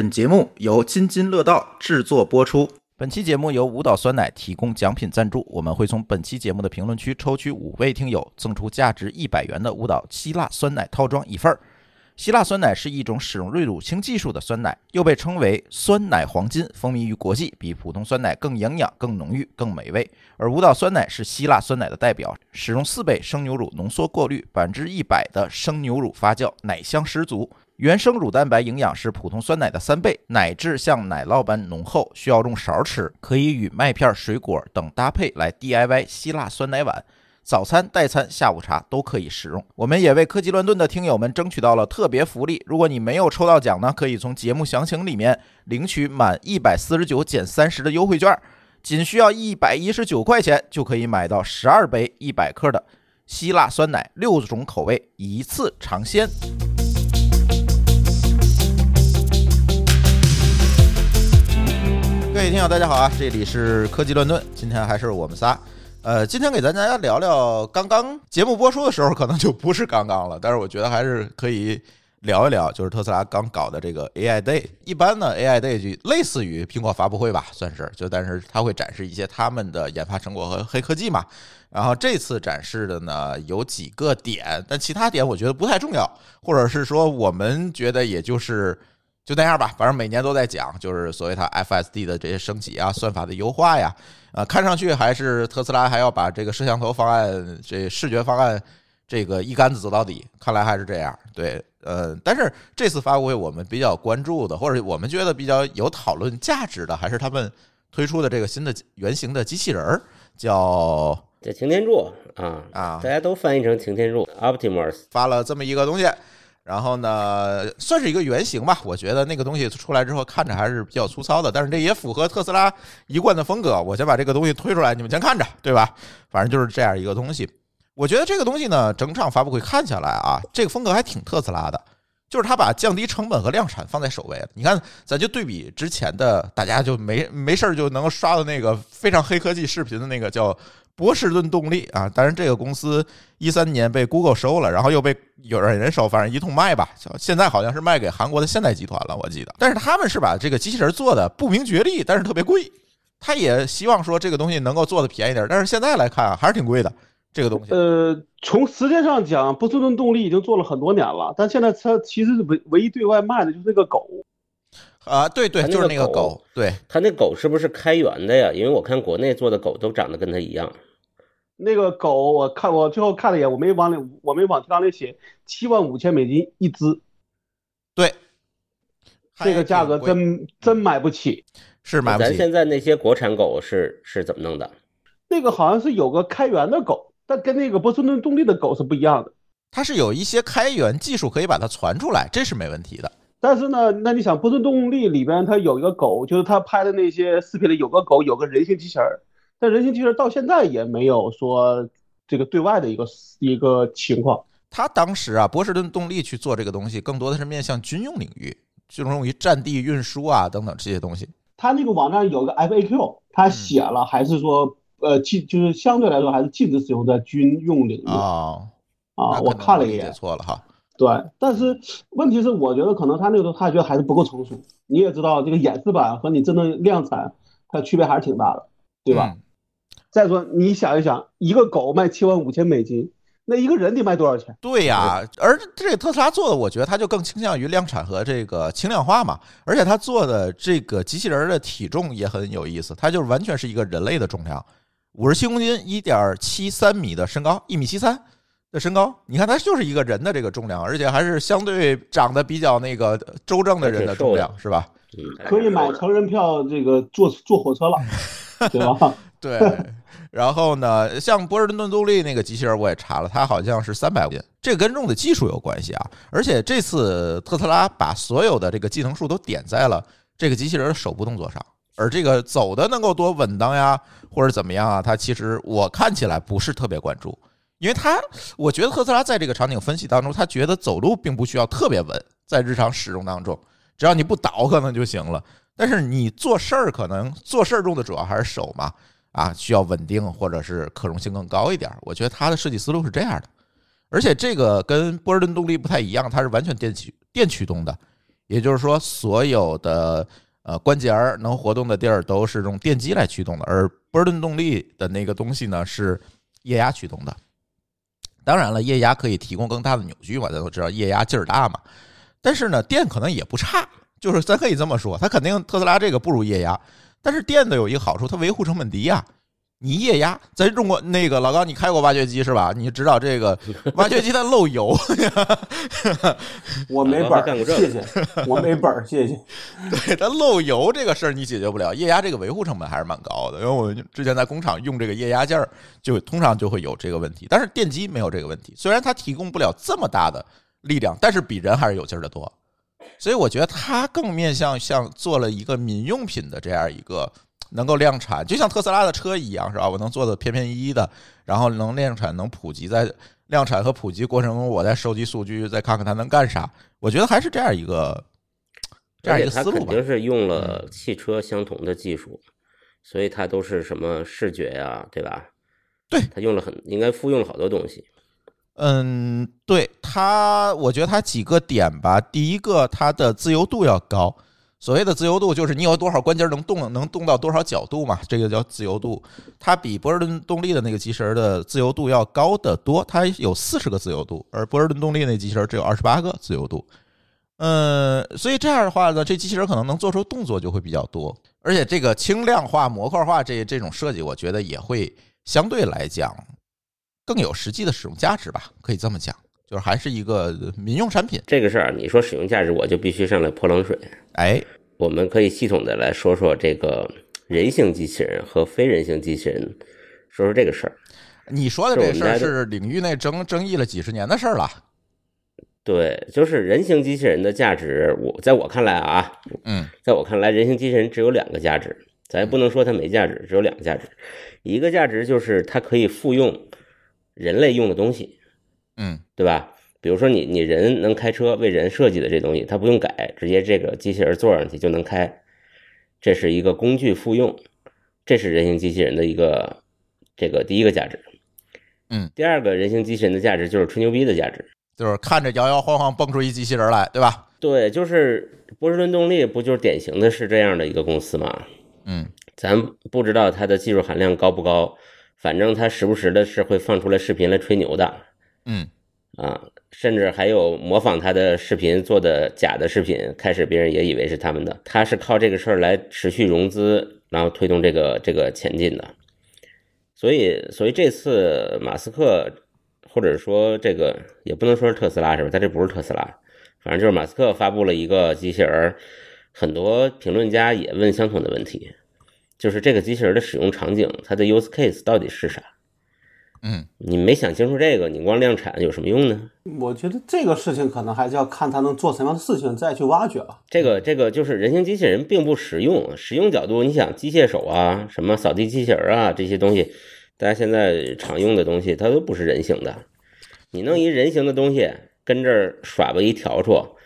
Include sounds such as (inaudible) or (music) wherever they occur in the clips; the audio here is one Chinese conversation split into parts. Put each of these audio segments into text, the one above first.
本节目由津津乐道制作播出。本期节目由舞蹈酸奶提供奖品赞助，我们会从本期节目的评论区抽取五位听友，赠出价值一百元的舞蹈希腊酸奶套装一份儿。希腊酸奶是一种使用瑞乳清技术的酸奶，又被称为酸奶黄金，风靡于国际，比普通酸奶更营养、更浓郁、更美味。而舞蹈酸奶是希腊酸奶的代表，使用四倍生牛乳浓缩过滤，百分之一百的生牛乳发酵，奶香十足。原生乳蛋白营养是普通酸奶的三倍，奶质像奶酪般浓厚，需要用勺吃，可以与麦片、水果等搭配来 DIY 希腊酸奶碗。早餐、代餐、下午茶都可以使用。我们也为科技乱炖的听友们争取到了特别福利。如果你没有抽到奖呢，可以从节目详情里面领取满一百四十九减三十的优惠券，仅需要一百一十九块钱就可以买到十二杯一百克的希腊酸奶，六种口味一次尝鲜。各位听友，大家好啊！这里是科技乱炖，今天还是我们仨。呃，今天给咱大家聊聊刚刚节目播出的时候，可能就不是刚刚了，但是我觉得还是可以聊一聊，就是特斯拉刚搞的这个 AI Day。一般呢，AI Day 就类似于苹果发布会吧，算是就，但是它会展示一些他们的研发成果和黑科技嘛。然后这次展示的呢有几个点，但其他点我觉得不太重要，或者是说我们觉得也就是就那样吧。反正每年都在讲，就是所谓它 FSD 的这些升级啊，算法的优化呀。啊，看上去还是特斯拉还要把这个摄像头方案、这视觉方案这个一竿子走到底，看来还是这样。对，呃，但是这次发布会我们比较关注的，或者我们觉得比较有讨论价值的，还是他们推出的这个新的原型的机器人儿，叫这擎天柱啊啊，大家都翻译成擎天柱 Optimus，发了这么一个东西。然后呢，算是一个原型吧。我觉得那个东西出来之后看着还是比较粗糙的，但是这也符合特斯拉一贯的风格。我先把这个东西推出来，你们先看着，对吧？反正就是这样一个东西。我觉得这个东西呢，整场发布会看下来啊，这个风格还挺特斯拉的，就是他把降低成本和量产放在首位。你看，咱就对比之前的，大家就没没事儿就能刷到那个非常黑科技视频的那个叫。波士顿动力啊，当然这个公司一三年被 Google 收了，然后又被有人人收，反正一通卖吧。现在好像是卖给韩国的现代集团了，我记得。但是他们是把这个机器人做的不明觉厉，但是特别贵。他也希望说这个东西能够做的便宜点，但是现在来看，还是挺贵的。这个东西，呃，从时间上讲，波士顿动力已经做了很多年了，但现在它其实唯唯一对外卖的就是那个狗啊，对对，就是那个狗。对，它那狗是不是开源的呀？因为我看国内做的狗都长得跟它一样。那个狗，我看我最后看了一眼，我没往里，我没往上里写七万五千美金一只，对，这个价格真真买不起，是买不起。咱现在那些国产狗是是怎么弄的？那个好像是有个开源的狗，但跟那个波士顿动力的狗是不一样的。它是有一些开源技术可以把它传出来，这是没问题的。但是呢，那你想波士顿动力里边它有一个狗，就是他拍的那些视频里有个狗，有个人形机器人。但人形机器人到现在也没有说这个对外的一个一个情况。他当时啊，波士顿动力去做这个东西，更多的是面向军用领域，就用于战地运输啊等等这些东西。他那个网站有个 FAQ，他写了还是说呃禁，就是相对来说还是禁止使用在军用领域啊啊。我看了一眼，错了哈。对，但是问题是，我觉得可能他那个时候他觉得还是不够成熟。你也知道，这个演示版和你真的量产，它区别还是挺大的，对吧？再说，你想一想，一个狗卖七万五千美金，那一个人得卖多少钱？对呀，而这个特斯拉做的，我觉得它就更倾向于量产和这个轻量化嘛。而且它做的这个机器人的体重也很有意思，它就完全是一个人类的重量，五十七公斤，一点七三米的身高，一米七三的身高。你看，他就是一个人的这个重量，而且还是相对长得比较那个周正的人的重量，是吧？可以买成人票，这个坐坐火车了，(laughs) 对吧？(laughs) 对。然后呢，像波士顿动力那个机器人，我也查了，它好像是三百斤，这跟用的技术有关系啊。而且这次特斯拉把所有的这个技能数都点在了这个机器人的手部动作上，而这个走的能够多稳当呀，或者怎么样啊，它其实我看起来不是特别关注，因为它我觉得特斯拉在这个场景分析当中，他觉得走路并不需要特别稳，在日常使用当中，只要你不倒可能就行了。但是你做事儿可能做事儿用的主要还是手嘛。啊，需要稳定或者是可容性更高一点。我觉得它的设计思路是这样的，而且这个跟波士顿动力不太一样，它是完全电驱电驱动的。也就是说，所有的呃关节儿能活动的地儿都是用电机来驱动的，而波士顿动力的那个东西呢是液压驱动的。当然了，液压可以提供更大的扭矩嘛，大家都知道液压劲儿大嘛。但是呢，电可能也不差，就是咱可以这么说，它肯定特斯拉这个不如液压，但是电的有一个好处，它维护成本低呀。你液压，咱中国那个老高，你开过挖掘机是吧？你知道这个 (laughs) 挖掘机它漏油。我没本儿，谢谢。我没本儿，谢谢。(laughs) 对它漏油这个事儿你解决不了，液压这个维护成本还是蛮高的。因为我之前在工厂用这个液压件儿，就通常就会有这个问题。但是电机没有这个问题，虽然它提供不了这么大的力量，但是比人还是有劲儿的多。所以我觉得它更面向像做了一个民用品的这样一个。能够量产，就像特斯拉的车一样，是吧？我能做的便便宜宜的，然后能量产，能普及。在量产和普及过程中，我再收集数据，再看看它能干啥。我觉得还是这样一个这样一个思路吧。肯定是用了汽车相同的技术，所以它都是什么视觉呀，对吧？对，它用了很应该复用了好多东西。嗯，对它，我觉得它几个点吧。第一个，它的自由度要高。所谓的自由度就是你有多少关节能动，能动到多少角度嘛？这个叫自由度。它比波士顿动力的那个机器人的自由度要高得多，它有四十个自由度，而波士顿动力那机器人只有二十八个自由度。嗯，所以这样的话呢，这机器人可能能做出动作就会比较多，而且这个轻量化、模块化这这种设计，我觉得也会相对来讲更有实际的使用价值吧，可以这么讲。就是还是一个民用产品，这个事儿你说使用价值，我就必须上来泼冷水。哎，我们可以系统的来说说这个人形机器人和非人形机器人，说说这个事儿。你说的这事儿是领域内争争议了几十年的事儿了。对，就是人形机器人的价值，我在我看来啊，嗯，在我看来，人形机器人只有两个价值，咱也不能说它没价值，只有两个价值。一个价值就是它可以复用人类用的东西。嗯，对吧？比如说你你人能开车，为人设计的这东西，它不用改，直接这个机器人坐上去就能开，这是一个工具复用，这是人形机器人的一个这个第一个价值。嗯，第二个人形机器人的价值就是吹牛逼的价值，就是看着摇摇晃晃蹦出一机器人来，对吧？对，就是波士顿动力不就是典型的是这样的一个公司吗？嗯，咱不知道它的技术含量高不高，反正它时不时的是会放出来视频来吹牛的。嗯，啊，甚至还有模仿他的视频做的假的视频，开始别人也以为是他们的。他是靠这个事儿来持续融资，然后推动这个这个前进的。所以，所以这次马斯克或者说这个也不能说是特斯拉是吧？他这不是特斯拉，反正就是马斯克发布了一个机器人，很多评论家也问相同的问题，就是这个机器人的使用场景，它的 use case 到底是啥？嗯，你没想清楚这个，你光量产有什么用呢？我觉得这个事情可能还是要看它能做什么样的事情，再去挖掘了。这个这个就是人形机器人并不实用，实用角度，你想机械手啊，什么扫地机器人啊这些东西，大家现在常用的东西，它都不是人形的。你弄一人形的东西跟这儿耍吧一笤帚，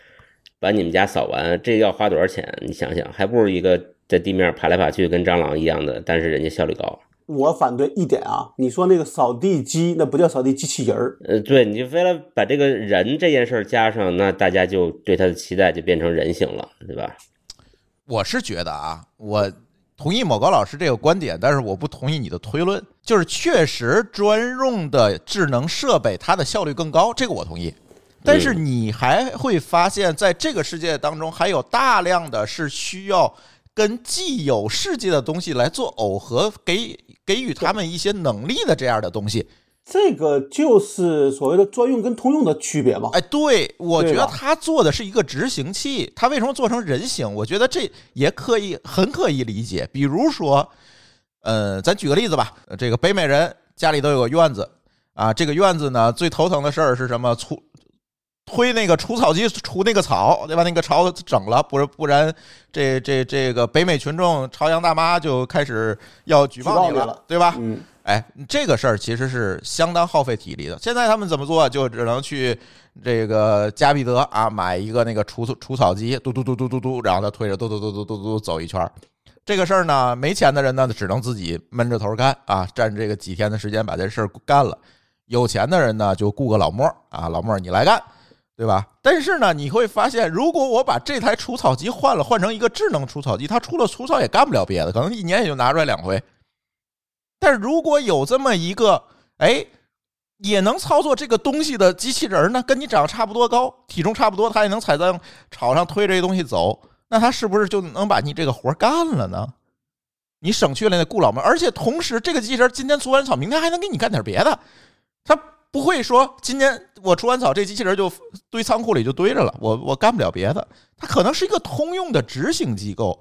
把你们家扫完，这要花多少钱？你想想，还不如一个在地面爬来爬去跟蟑螂一样的，但是人家效率高。我反对一点啊！你说那个扫地机，那不叫扫地机器人儿。呃，对，你就非要把这个人这件事儿加上，那大家就对他的期待就变成人形了，对吧？我是觉得啊，我同意某高老师这个观点，但是我不同意你的推论。就是确实专用的智能设备，它的效率更高，这个我同意。但是你还会发现，在这个世界当中，还有大量的是需要跟既有世界的东西来做耦合，给。给予他们一些能力的这样的东西，这个就是所谓的专用跟通用的区别嘛？哎，对，我觉得他做的是一个执行器，他为什么做成人形？我觉得这也可以很可以理解。比如说，呃，咱举个例子吧，这个北美人家里都有个院子啊，这个院子呢最头疼的事儿是什么？除推那个除草机除那个草，对吧？那个草整了，不是不然，这这这个北美群众朝阳大妈就开始要举报你了，对吧？嗯，哎，这个事儿其实是相当耗费体力的。现在他们怎么做？就只能去这个加必德啊，买一个那个除除草机，嘟嘟嘟嘟嘟嘟，然后他推着嘟嘟嘟嘟嘟嘟走一圈。这个事儿呢，没钱的人呢，只能自己闷着头干啊，占这个几天的时间把这事儿干了。有钱的人呢，就雇个老莫啊，老莫你来干。对吧？但是呢，你会发现，如果我把这台除草机换了，换成一个智能除草机，它除了除草也干不了别的，可能一年也就拿出来两回。但是如果有这么一个，哎，也能操作这个东西的机器人呢，跟你长得差不多高，体重差不多，它也能踩在草上推这些东西走，那它是不是就能把你这个活干了呢？你省去了那顾老们，而且同时，这个机器人今天除完草，明天还能给你干点别的，它。不会说今天我除完草，这机器人就堆仓库里就堆着了，我我干不了别的。它可能是一个通用的执行机构。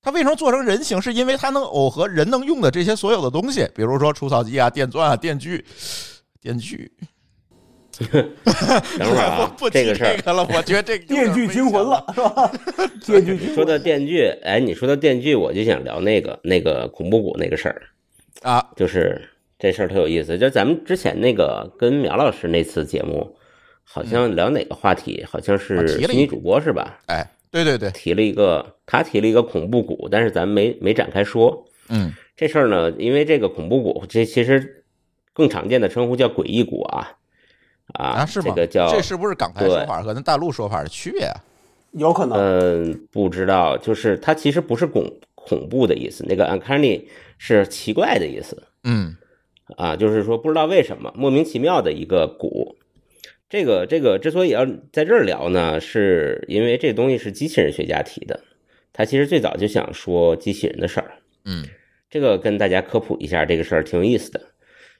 它为什么做成人形？是因为它能耦合人能用的这些所有的东西，比如说除草机啊、电钻啊、电锯、电锯。(laughs) 等会儿啊，(laughs) 不这个事儿了，我觉得这个 (laughs) 电锯惊魂了，是吧？电锯说到电锯，哎，你说到电锯，我就想聊那个那个恐怖谷那个事儿啊，就是。这事儿特有意思，就咱们之前那个跟苗老师那次节目，好像聊哪个话题？好像是虚拟主播是吧？哎，对对对，提了一个，他提了一个恐怖谷，但是咱没没展开说。嗯，这事儿呢，因为这个恐怖谷，这其实更常见的称呼叫诡异谷啊啊，是吗？这个叫这是不是港台说法和咱大陆说法的区别啊？有可能，嗯，不知道，就是它其实不是恐恐怖的意思，那个 uncanny 是奇怪的意思。嗯。啊，就是说不知道为什么莫名其妙的一个鼓，这个这个之所以要在这儿聊呢，是因为这东西是机器人学家提的，他其实最早就想说机器人的事儿。嗯，这个跟大家科普一下，这个事儿挺有意思的，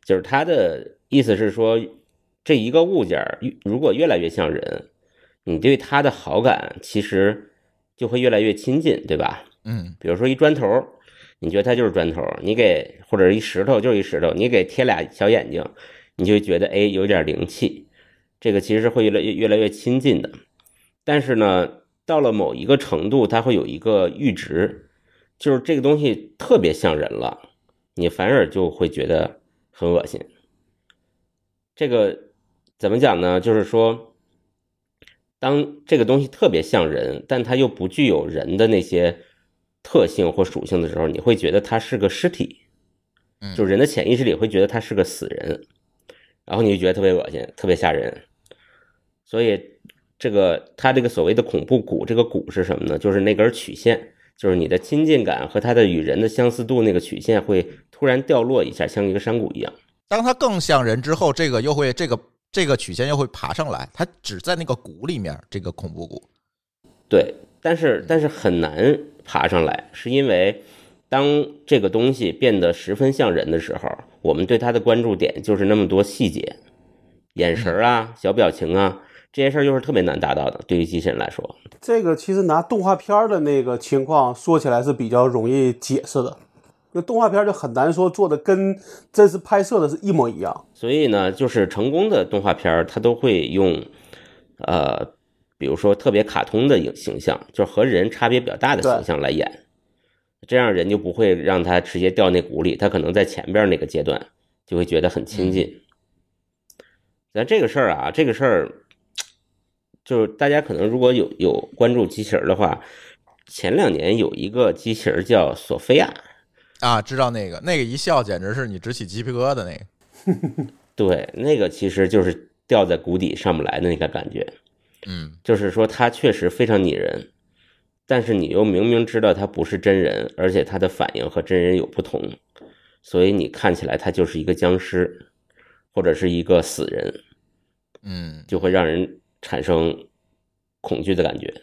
就是他的意思是说，这一个物件如果越来越像人，你对它的好感其实就会越来越亲近，对吧？嗯，比如说一砖头。你觉得它就是砖头，你给或者一石头就是一石头，你给贴俩小眼睛，你就觉得哎有点灵气，这个其实会越来越越来越亲近的。但是呢，到了某一个程度，它会有一个阈值，就是这个东西特别像人了，你反而就会觉得很恶心。这个怎么讲呢？就是说，当这个东西特别像人，但它又不具有人的那些。特性或属性的时候，你会觉得它是个尸体，就人的潜意识里会觉得它是个死人，然后你就觉得特别恶心，特别吓人。所以这个它这个所谓的恐怖谷，这个谷是什么呢？就是那根曲线，就是你的亲近感和它的与人的相似度那个曲线会突然掉落一下，像一个山谷一样。当它更像人之后，这个又会这个这个曲线又会爬上来，它只在那个谷里面，这个恐怖谷。对，但是但是很难。爬上来是因为，当这个东西变得十分像人的时候，我们对它的关注点就是那么多细节，眼神啊、小表情啊，这些事儿又是特别难达到的。对于机器人来说，这个其实拿动画片的那个情况说起来是比较容易解释的，就动画片就很难说做的跟真实拍摄的是一模一样。所以呢，就是成功的动画片它都会用，呃。比如说特别卡通的影形象，就是和人差别比较大的形象来演，这样人就不会让他直接掉那谷里，他可能在前边那个阶段就会觉得很亲近。咱这个事儿啊，这个事儿就是大家可能如果有有关注机器人的话，前两年有一个机器人叫索菲亚啊，知道那个那个一笑简直是你直起鸡皮疙瘩那个，(laughs) 对，那个其实就是掉在谷底上不来的那个感觉。嗯，就是说他确实非常拟人，但是你又明明知道他不是真人，而且他的反应和真人有不同，所以你看起来他就是一个僵尸，或者是一个死人，嗯，就会让人产生恐惧的感觉。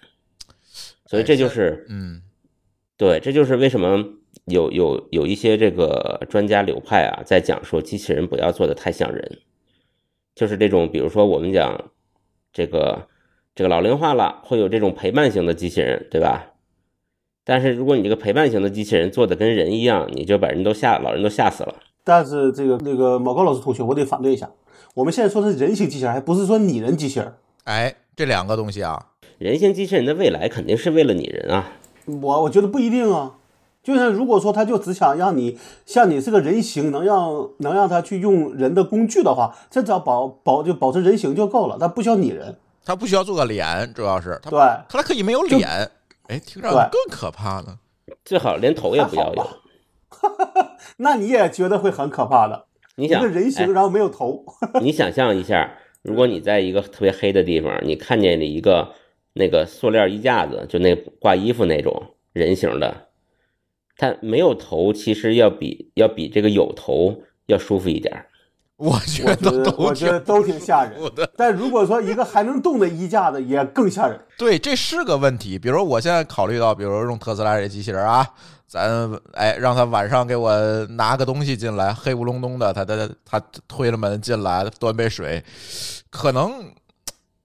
所以这就是，嗯，对，这就是为什么有有有一些这个专家流派啊，在讲说机器人不要做的太像人，就是这种，比如说我们讲这个。这个老龄化了，会有这种陪伴型的机器人，对吧？但是如果你这个陪伴型的机器人做的跟人一样，你就把人都吓，老人都吓死了。但是这个那个毛高老师同学，我得反对一下。我们现在说的是人形机器人，还不是说拟人机器人。哎，这两个东西啊，人形机器人的未来肯定是为了拟人啊。我我觉得不一定啊。就像如果说他就只想让你像你是个人形，能让能让他去用人的工具的话，这只要保保就保持人形就够了，他不需要拟人。他不需要做个脸，主要是对，他可以没有脸，哎，听着更可怕呢。最好连头也不要有，(laughs) 那你也觉得会很可怕的。你想一个人形，然后没有头，(laughs) 你想象一下，如果你在一个特别黑的地方，你看见了一个那个塑料衣架子，就那挂衣服那种人形的，它没有头，其实要比要比这个有头要舒服一点。我觉得我觉得都挺吓人的。但如果说一个还能动的衣架子，也更吓人。对，这是个问题。比如我现在考虑到，比如用特斯拉这机器人啊，咱哎让他晚上给我拿个东西进来，黑咕隆咚的，他他他推了门进来，端杯水，可能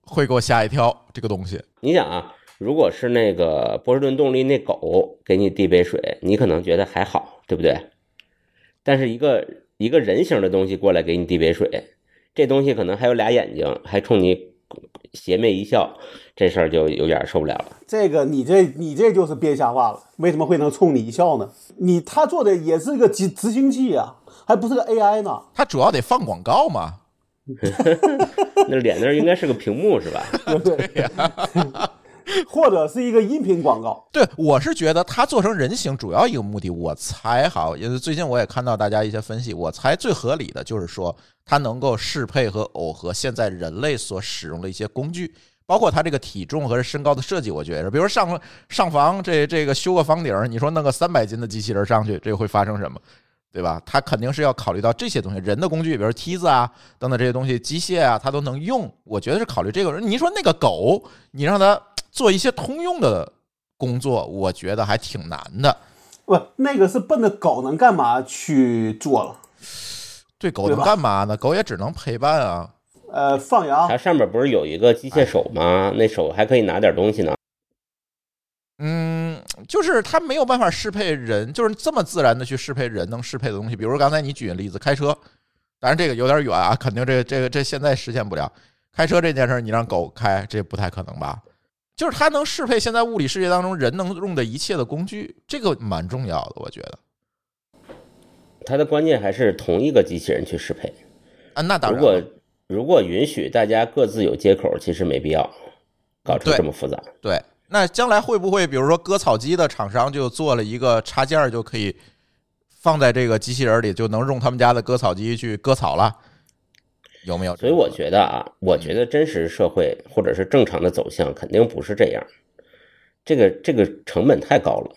会给我吓一跳。这个东西，你想啊，如果是那个波士顿动力那狗给你递杯水，你可能觉得还好，对不对？但是一个一个人形的东西过来给你递杯水，这东西可能还有俩眼睛，还冲你邪魅一笑，这事儿就有点受不了了。这个你这你这就是编瞎话了。为什么会能冲你一笑呢？你他做的也是个执执行器啊，还不是个 AI 呢。他主要得放广告嘛。(laughs) (laughs) 那脸那儿应该是个屏幕是吧？对不对？(laughs) 或者是一个音频广告。对，我是觉得它做成人形主要一个目的，我猜哈，因为最近我也看到大家一些分析，我猜最合理的就是说它能够适配和耦合现在人类所使用的一些工具，包括它这个体重和身高的设计，我觉得，比如上上房这这个修个房顶，你说弄个三百斤的机器人上去，这会发生什么？对吧？它肯定是要考虑到这些东西，人的工具，比如梯子啊等等这些东西，机械啊，它都能用。我觉得是考虑这个。你说那个狗，你让它做一些通用的工作，我觉得还挺难的。不，那个是奔着狗能干嘛去做了。对狗能干嘛呢？狗也只能陪伴啊。呃，放羊它上面不是有一个机械手吗？那手还可以拿点东西呢。嗯，就是它没有办法适配人，就是这么自然的去适配人能适配的东西。比如刚才你举的例子，开车，当然这个有点远啊，肯定这个这个这现在实现不了。开车这件事儿，你让狗开，这不太可能吧？就是它能适配现在物理世界当中人能用的一切的工具，这个蛮重要的，我觉得它的关键还是同一个机器人去适配。啊。那当然如果然，如果允许大家各自有接口，其实没必要搞成这么复杂。对。那将来会不会，比如说割草机的厂商就做了一个插件，就可以放在这个机器人里，就能用他们家的割草机去割草了？有没有？所以我觉得啊，我觉得真实社会或者是正常的走向肯定不是这样，这个这个成本太高了。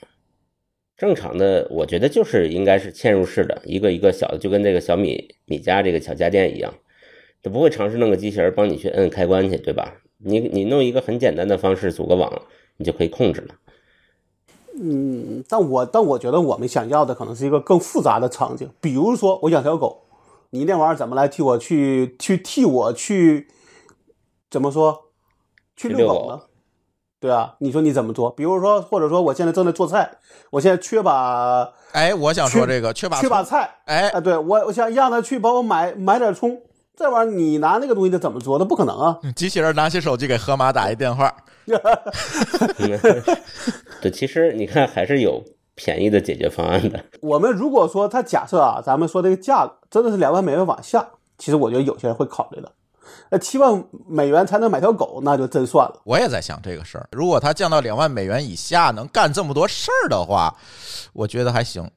正常的，我觉得就是应该是嵌入式的，一个一个小的，就跟这个小米米家这个小家电一样，就不会尝试弄个机器人帮你去摁开关去，对吧？你你弄一个很简单的方式组个网，你就可以控制了。嗯，但我但我觉得我们想要的可能是一个更复杂的场景，比如说我养条狗，你那玩意儿怎么来替我去去替我去怎么说去去遛狗呢？对啊，你说你怎么做？比如说，或者说我现在正在做菜，我现在缺把哎，我想说这个缺把缺把菜，哎，啊，对我我想让他去帮我买买点葱，这玩意儿你拿那个东西他怎么做？那不可能啊！机器人拿起手机给河马打一电话，(laughs) 对，其实你看还是有便宜的解决方案的。(laughs) 我们如果说他假设啊，咱们说这个价格真的是两万美元往下，其实我觉得有些人会考虑的。那七万美元才能买条狗，那就真算了。我也在想这个事儿。如果它降到两万美元以下，能干这么多事儿的话，我觉得还行。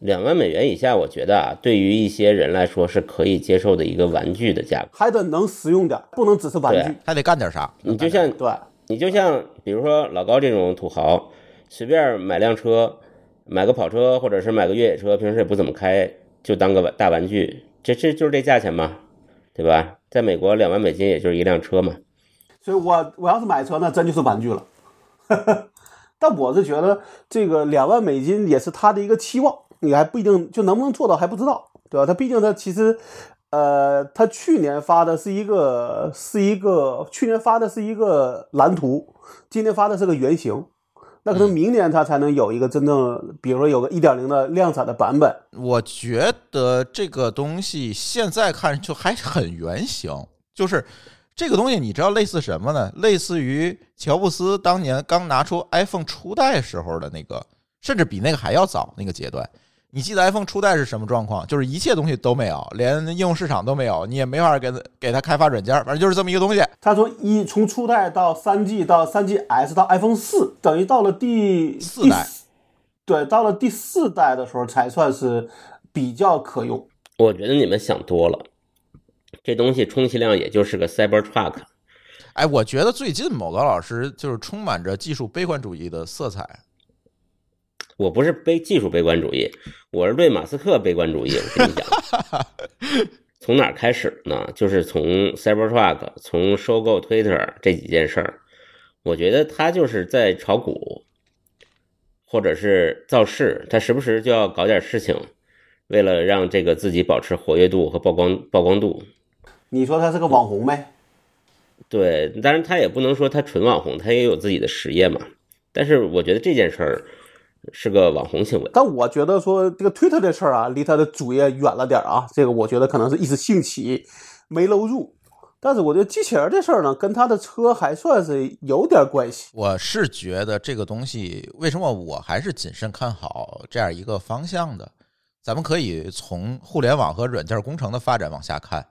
两万美元以下，我觉得啊，对于一些人来说是可以接受的一个玩具的价格。还得能实用点，不能只是玩具。还得干点啥？你就像对，你就像比如说老高这种土豪，随便买辆车，买个跑车或者是买个越野车，平时也不怎么开，就当个大玩具，这这就是这价钱嘛，对吧？在美国两万美金也就是一辆车嘛。所以我我要是买车，那真就是玩具了。(laughs) 但我是觉得这个两万美金也是他的一个期望，你还不一定就能不能做到还不知道，对吧？他毕竟他其实，呃，他去年发的是一个是一个去年发的是一个蓝图，今年发的是个原型，那可能明年他才能有一个真正，比如说有个一点零的量产的版本。我觉得这个东西现在看就还很原型，就是这个东西，你知道类似什么呢？类似于乔布斯当年刚拿出 iPhone 初代时候的那个，甚至比那个还要早那个阶段。你记得 iPhone 初代是什么状况？就是一切东西都没有，连应用市场都没有，你也没法给它给它开发软件，反正就是这么一个东西。它从一从初代到三 G 到三 GS 到 iPhone 四，等于到了第四代，对，到了第四代的时候才算是比较可用。我觉得你们想多了，这东西充其量也就是个 Cyber Truck。哎，我觉得最近某个老师就是充满着技术悲观主义的色彩。我不是悲技术悲观主义，我是对马斯克悲观主义。我跟你讲，(laughs) 从哪开始呢？就是从 Cybertruck，从收购 Twitter 这几件事儿。我觉得他就是在炒股，或者是造势，他时不时就要搞点事情，为了让这个自己保持活跃度和曝光曝光度。你说他是个网红呗？对，当然他也不能说他纯网红，他也有自己的实业嘛。但是我觉得这件事儿。是个网红行为，但我觉得说这个推特这事儿啊，离他的主业远了点啊。这个我觉得可能是一时兴起没搂住。但是我觉得机器人这事儿呢，跟他的车还算是有点关系。我是觉得这个东西，为什么我还是谨慎看好这样一个方向的？咱们可以从互联网和软件工程的发展往下看。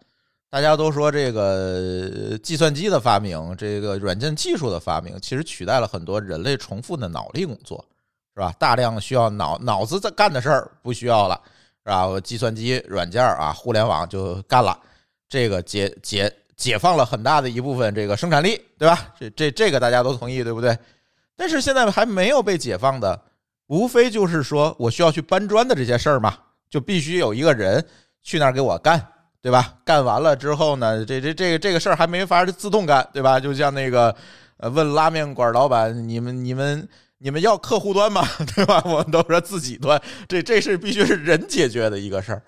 大家都说这个计算机的发明，这个软件技术的发明，其实取代了很多人类重复的脑力工作。是吧？大量需要脑脑子在干的事儿不需要了，是吧？计算机软件啊，互联网就干了，这个解解解放了很大的一部分这个生产力，对吧？这这这个大家都同意，对不对？但是现在还没有被解放的，无非就是说我需要去搬砖的这些事儿嘛，就必须有一个人去那儿给我干，对吧？干完了之后呢，这这这个这个事儿还没法自动干，对吧？就像那个呃，问拉面馆老板，你们你们。你们要客户端吗？(laughs) 对吧？我们都说自己端，这这是必须是人解决的一个事儿，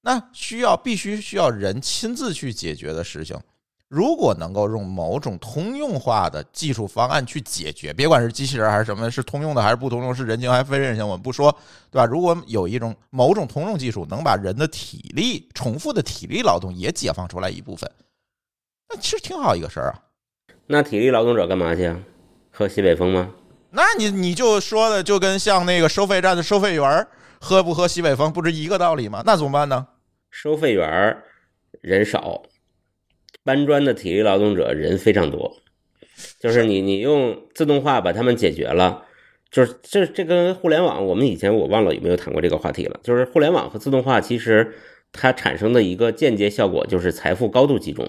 那需要必须需要人亲自去解决的事情。如果能够用某种通用化的技术方案去解决，别管是机器人还是什么，是通用的还是不通用，是人情还是非人性，我们不说，对吧？如果有一种某种通用技术能把人的体力、重复的体力劳动也解放出来一部分，那其实挺好一个事儿啊。那体力劳动者干嘛去啊？喝西北风吗？那你你就说的就跟像那个收费站的收费员喝不喝西北风不是一个道理吗？那怎么办呢？收费员人少，搬砖的体力劳动者人非常多，就是你你用自动化把他们解决了，就是这这跟互联网，我们以前我忘了有没有谈过这个话题了。就是互联网和自动化其实它产生的一个间接效果就是财富高度集中。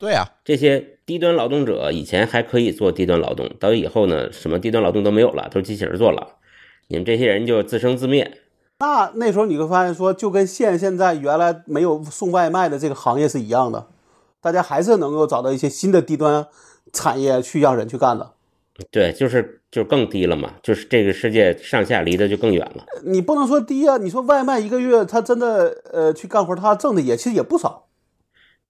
对啊，这些低端劳动者以前还可以做低端劳动，到以后呢，什么低端劳动都没有了，都是机器人做了，你们这些人就自生自灭。那那时候你会发现说，就跟现现在原来没有送外卖的这个行业是一样的，大家还是能够找到一些新的低端产业去让人去干的。对，就是就更低了嘛，就是这个世界上下离得就更远了。你不能说低啊，你说外卖一个月他真的呃去干活，他挣的也其实也不少。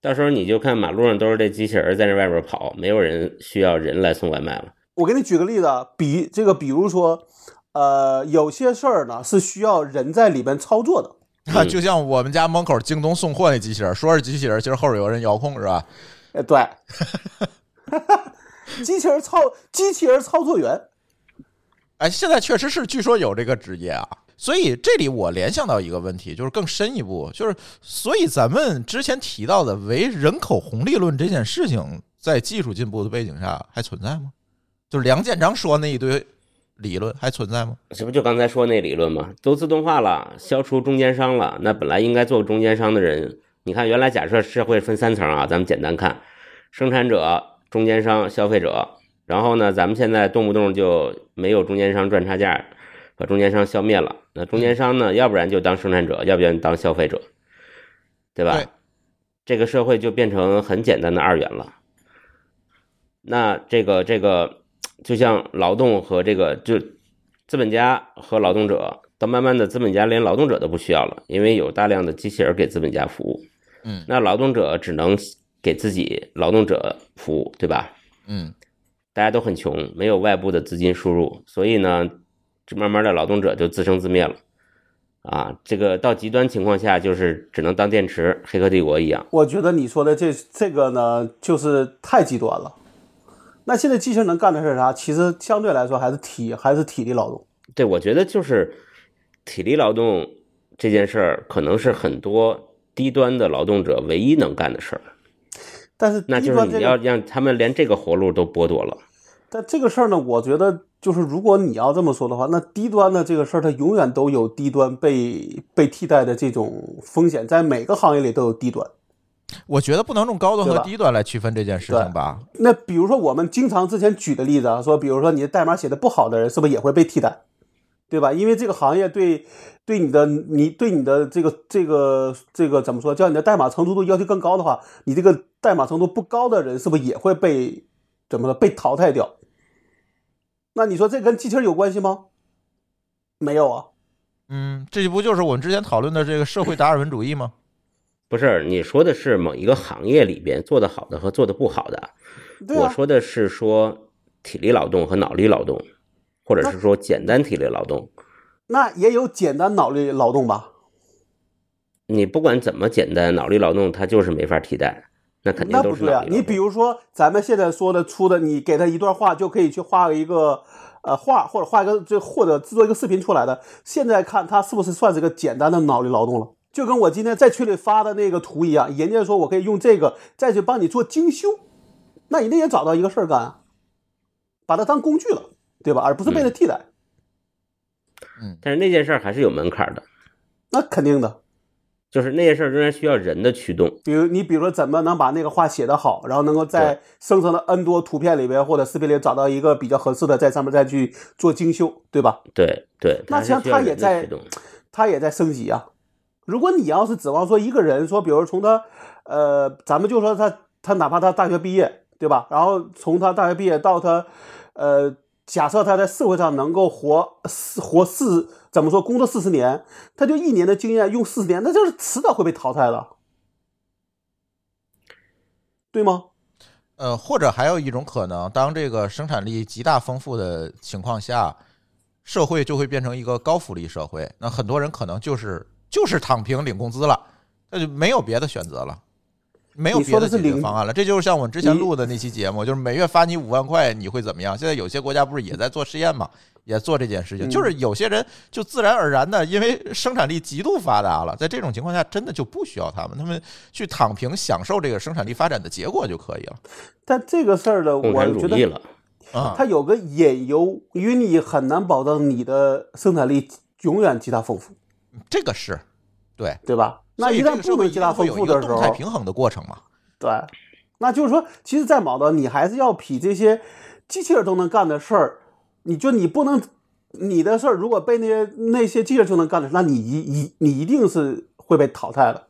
到时候你就看马路上都是这机器人在那外边跑，没有人需要人来送外卖了。我给你举个例子，比这个，比如说，呃，有些事儿呢是需要人在里边操作的。(laughs) 就像我们家门口京东送货那机器人，说是机器人，其实后边有人遥控，是吧？哎，对，(laughs) 机器人操机器人操作员。哎，现在确实是，据说有这个职业啊。所以这里我联想到一个问题，就是更深一步，就是所以咱们之前提到的唯人口红利论这件事情，在技术进步的背景下还存在吗？就是梁建章说那一堆理论还存在吗？这不就刚才说那理论吗？都自动化了，消除中间商了，那本来应该做中间商的人，你看原来假设社会分三层啊，咱们简单看，生产者、中间商、消费者，然后呢，咱们现在动不动就没有中间商赚差价。把中间商消灭了，那中间商呢？要不然就当生产者，要不然当消费者，对吧？这个社会就变成很简单的二元了。那这个这个，就像劳动和这个，就资本家和劳动者，到慢慢的资本家连劳动者都不需要了，因为有大量的机器人给资本家服务。嗯，那劳动者只能给自己劳动者服务，对吧？嗯，大家都很穷，没有外部的资金输入，所以呢。慢慢的劳动者就自生自灭了，啊，这个到极端情况下就是只能当电池，黑客帝国一样。我觉得你说的这这个呢，就是太极端了。那现在机器人能干的是啥？其实相对来说还是体还是体力劳动。对，我觉得就是体力劳动这件事儿，可能是很多低端的劳动者唯一能干的事儿。但是那就是你要让他们连这个活路都剥夺了。但这个事儿呢，我觉得。就是如果你要这么说的话，那低端的这个事儿，它永远都有低端被被替代的这种风险，在每个行业里都有低端。我觉得不能用高端和低端来区分这件事情吧？那比如说我们经常之前举的例子啊，说比如说你的代码写的不好的人，是不是也会被替代？对吧？因为这个行业对对你的你对你的这个这个这个怎么说，叫你的代码成熟度要求更高的话，你这个代码程度不高的人，是不是也会被怎么说被淘汰掉？那你说这跟机器人有关系吗？没有啊。嗯，这不就是我们之前讨论的这个社会达尔文主义吗？(noise) 不是，你说的是某一个行业里边做得好的和做得不好的。对啊我说的是说体力劳动和脑力劳动，或者是说简单体力劳动。那也有简单脑力劳动吧？你不管怎么简单，脑力劳动它就是没法替代，那肯定都那不对啊。你比如说咱们现在说的出的，你给他一段话就可以去画一个呃画，或者画一个就或者制作一个视频出来的。现在看他是不是算是个简单的脑力劳动了？就跟我今天在群里发的那个图一样，人家说我可以用这个再去帮你做精修，那人家也找到一个事儿干啊，把它当工具了，对吧？而不是被它替代，但是那件事儿还是有门槛的，那肯定的。就是那些事儿仍然需要人的驱动。比如你比如说怎么能把那个话写得好，然后能够在生成的 N 多图片里边或者视频里找到一个比较合适的，在上面再去做精修，对吧？对对，那像它是需要它也在人的驱动。(tsk) 它也在升级啊。如果你要是指望说一个人说，比如从他，呃，咱们就说他他哪怕他大学毕业，对吧？然后从他大学毕业到他，呃，假设他在社会上能够活四活四怎么说工作四十年，他就一年的经验用四十年，那就是迟早会被淘汰的，对吗？呃，或者还有一种可能，当这个生产力极大丰富的情况下，社会就会变成一个高福利社会。那很多人可能就是就是躺平领工资了，那就没有别的选择了，没有别的解决方案了。这就是像我之前录的那期节目，就是每月发你五万块，你会怎么样？现在有些国家不是也在做实验嘛，也做这件事情，嗯就是有些人就自然而然的，因为生产力极度发达了，在这种情况下，真的就不需要他们，他们去躺平享受这个生产力发展的结果就可以了但这个事儿呢，我觉得啊。它有个隐忧，因为你很难保证你的生产力永远极大丰富，这个是对。对吧？那一旦不能极大定会有一个丰富的时候，动态平衡的过程嘛。对，那就是说，其实，在毛的你还是要比这些机器人都能干的事儿，你就你不能你的事儿如果被那些那些机器人就能干的事，那你一一你一定是会被淘汰的，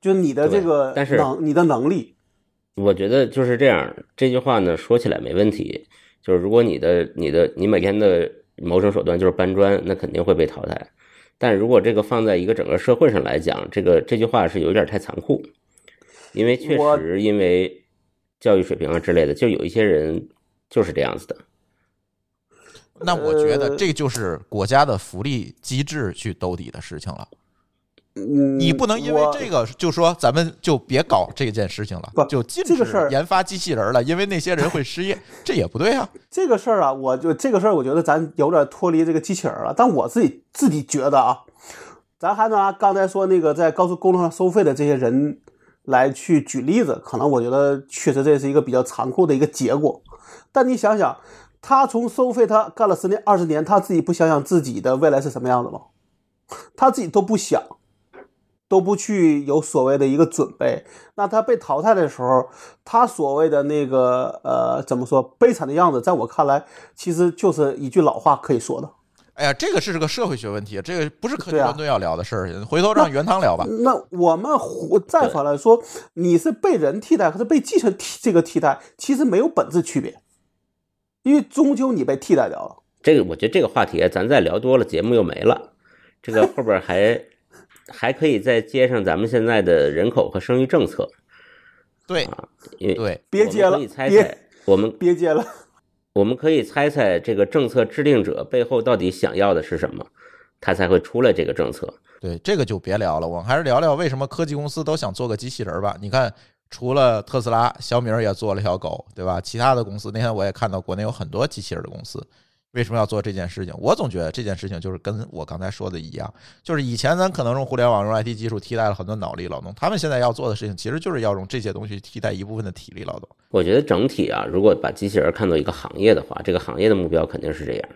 就你的这对个但是能你的能力，我觉得就是这样。这句话呢，说起来没问题，就是如果你的你的你每天的谋生手段就是搬砖，那肯定会被淘汰。但如果这个放在一个整个社会上来讲，这个这句话是有点太残酷，因为确实因为教育水平啊之类的，就有一些人就是这样子的。那我觉得呃这就是国家的福利机制去兜底的事情了。嗯，你不能因为这个就说咱们就别搞这件事情了不，就禁止研发机器人了，因为那些人会失业，(laughs) 这也不对啊。这个事儿啊，我就这个事儿，我觉得咱有点脱离这个机器人了。但我自己自己觉得啊，咱还拿刚才说那个在高速公路上收费的这些人来去举例子，可能我觉得确实这是一个比较残酷的一个结果。但你想想，他从收费他干了十年二十年，他自己不想想自己的未来是什么样子吗？他自己都不想，都不去有所谓的一个准备。那他被淘汰的时候，他所谓的那个呃怎么说悲惨的样子，在我看来，其实就是一句老话可以说的。哎呀，这个是个社会学问题，这个不是科技团队要聊的事儿，回头让袁汤聊吧。那我们再反来说，你是被人替代，和是被继承替这个替代，其实没有本质区别，因为终究你被替代掉了。这个我觉得这个话题咱再聊多了，节目又没了。这个后边还还可以再接上咱们现在的人口和生育政策，对因为对，别接了我们可以，猜别猜，我们别接了。我们可以猜猜这个政策制定者背后到底想要的是什么，他才会出来这个政策。对，这个就别聊了，我们还是聊聊为什么科技公司都想做个机器人儿吧。你看，除了特斯拉，小米儿也做了条狗，对吧？其他的公司，那天我也看到国内有很多机器人的公司，为什么要做这件事情？我总觉得这件事情就是跟我刚才说的一样，就是以前咱可能用互联网、用 IT 技术替代了很多脑力劳动，他们现在要做的事情，其实就是要用这些东西替代一部分的体力劳动。我觉得整体啊，如果把机器人看作一个行业的话，这个行业的目标肯定是这样。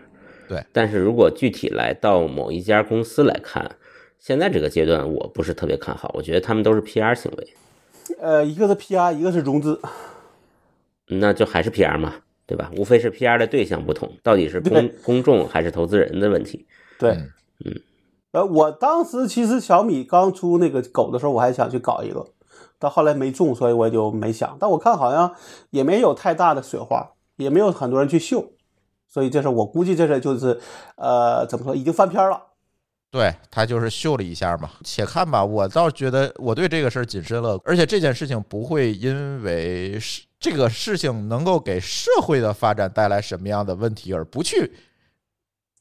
对，但是如果具体来到某一家公司来看，现在这个阶段我不是特别看好，我觉得他们都是 PR 行为。呃，一个是 PR，一个是融资，那就还是 PR 嘛，对吧？无非是 PR 的对象不同，到底是公公众还是投资人的问题。对，嗯嗯，呃，我当时其实小米刚出那个狗的时候，我还想去搞一个，但后来没中，所以我就没想。但我看好像也没有太大的水花，也没有很多人去秀，所以这事我估计这事就是，呃，怎么说，已经翻篇了。对他就是秀了一下嘛，且看吧。我倒觉得我对这个事儿谨慎乐观，而且这件事情不会因为是这个事情能够给社会的发展带来什么样的问题而不去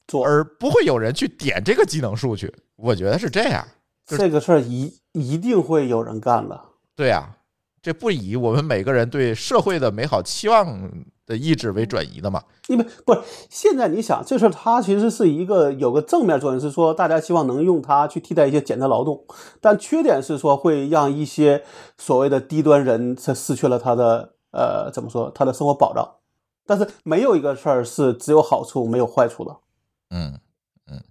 做而不会有人去点这个技能数去。我觉得是这样。就是这个事儿一一定会有人干的。对呀、这不以我们每个人对社会的美好期望的意志为转移的嘛？因为不是现在你想，这事儿它其实是一个有个正面作用，是说大家希望能用它去替代一些简单劳动，但缺点是说会让一些所谓的低端人他失去了他的呃怎么说他的生活保障。但是没有一个事儿是只有好处没有坏处的。嗯嗯，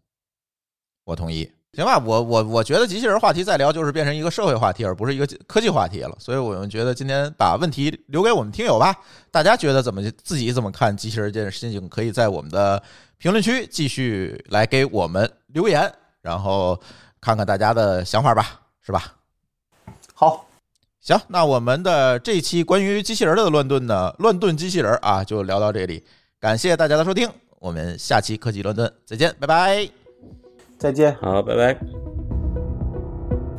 我同意。行吧，我我我觉得机器人话题再聊就是变成一个社会话题，而不是一个科技话题了。所以我们觉得今天把问题留给我们听友吧，大家觉得怎么自己怎么看机器人这件事情，可以在我们的评论区继续来给我们留言，然后看看大家的想法吧，是吧？好，行，那我们的这期关于机器人的乱炖呢，乱炖机器人啊，就聊到这里。感谢大家的收听，我们下期科技乱炖再见，拜拜。再见。好，拜拜。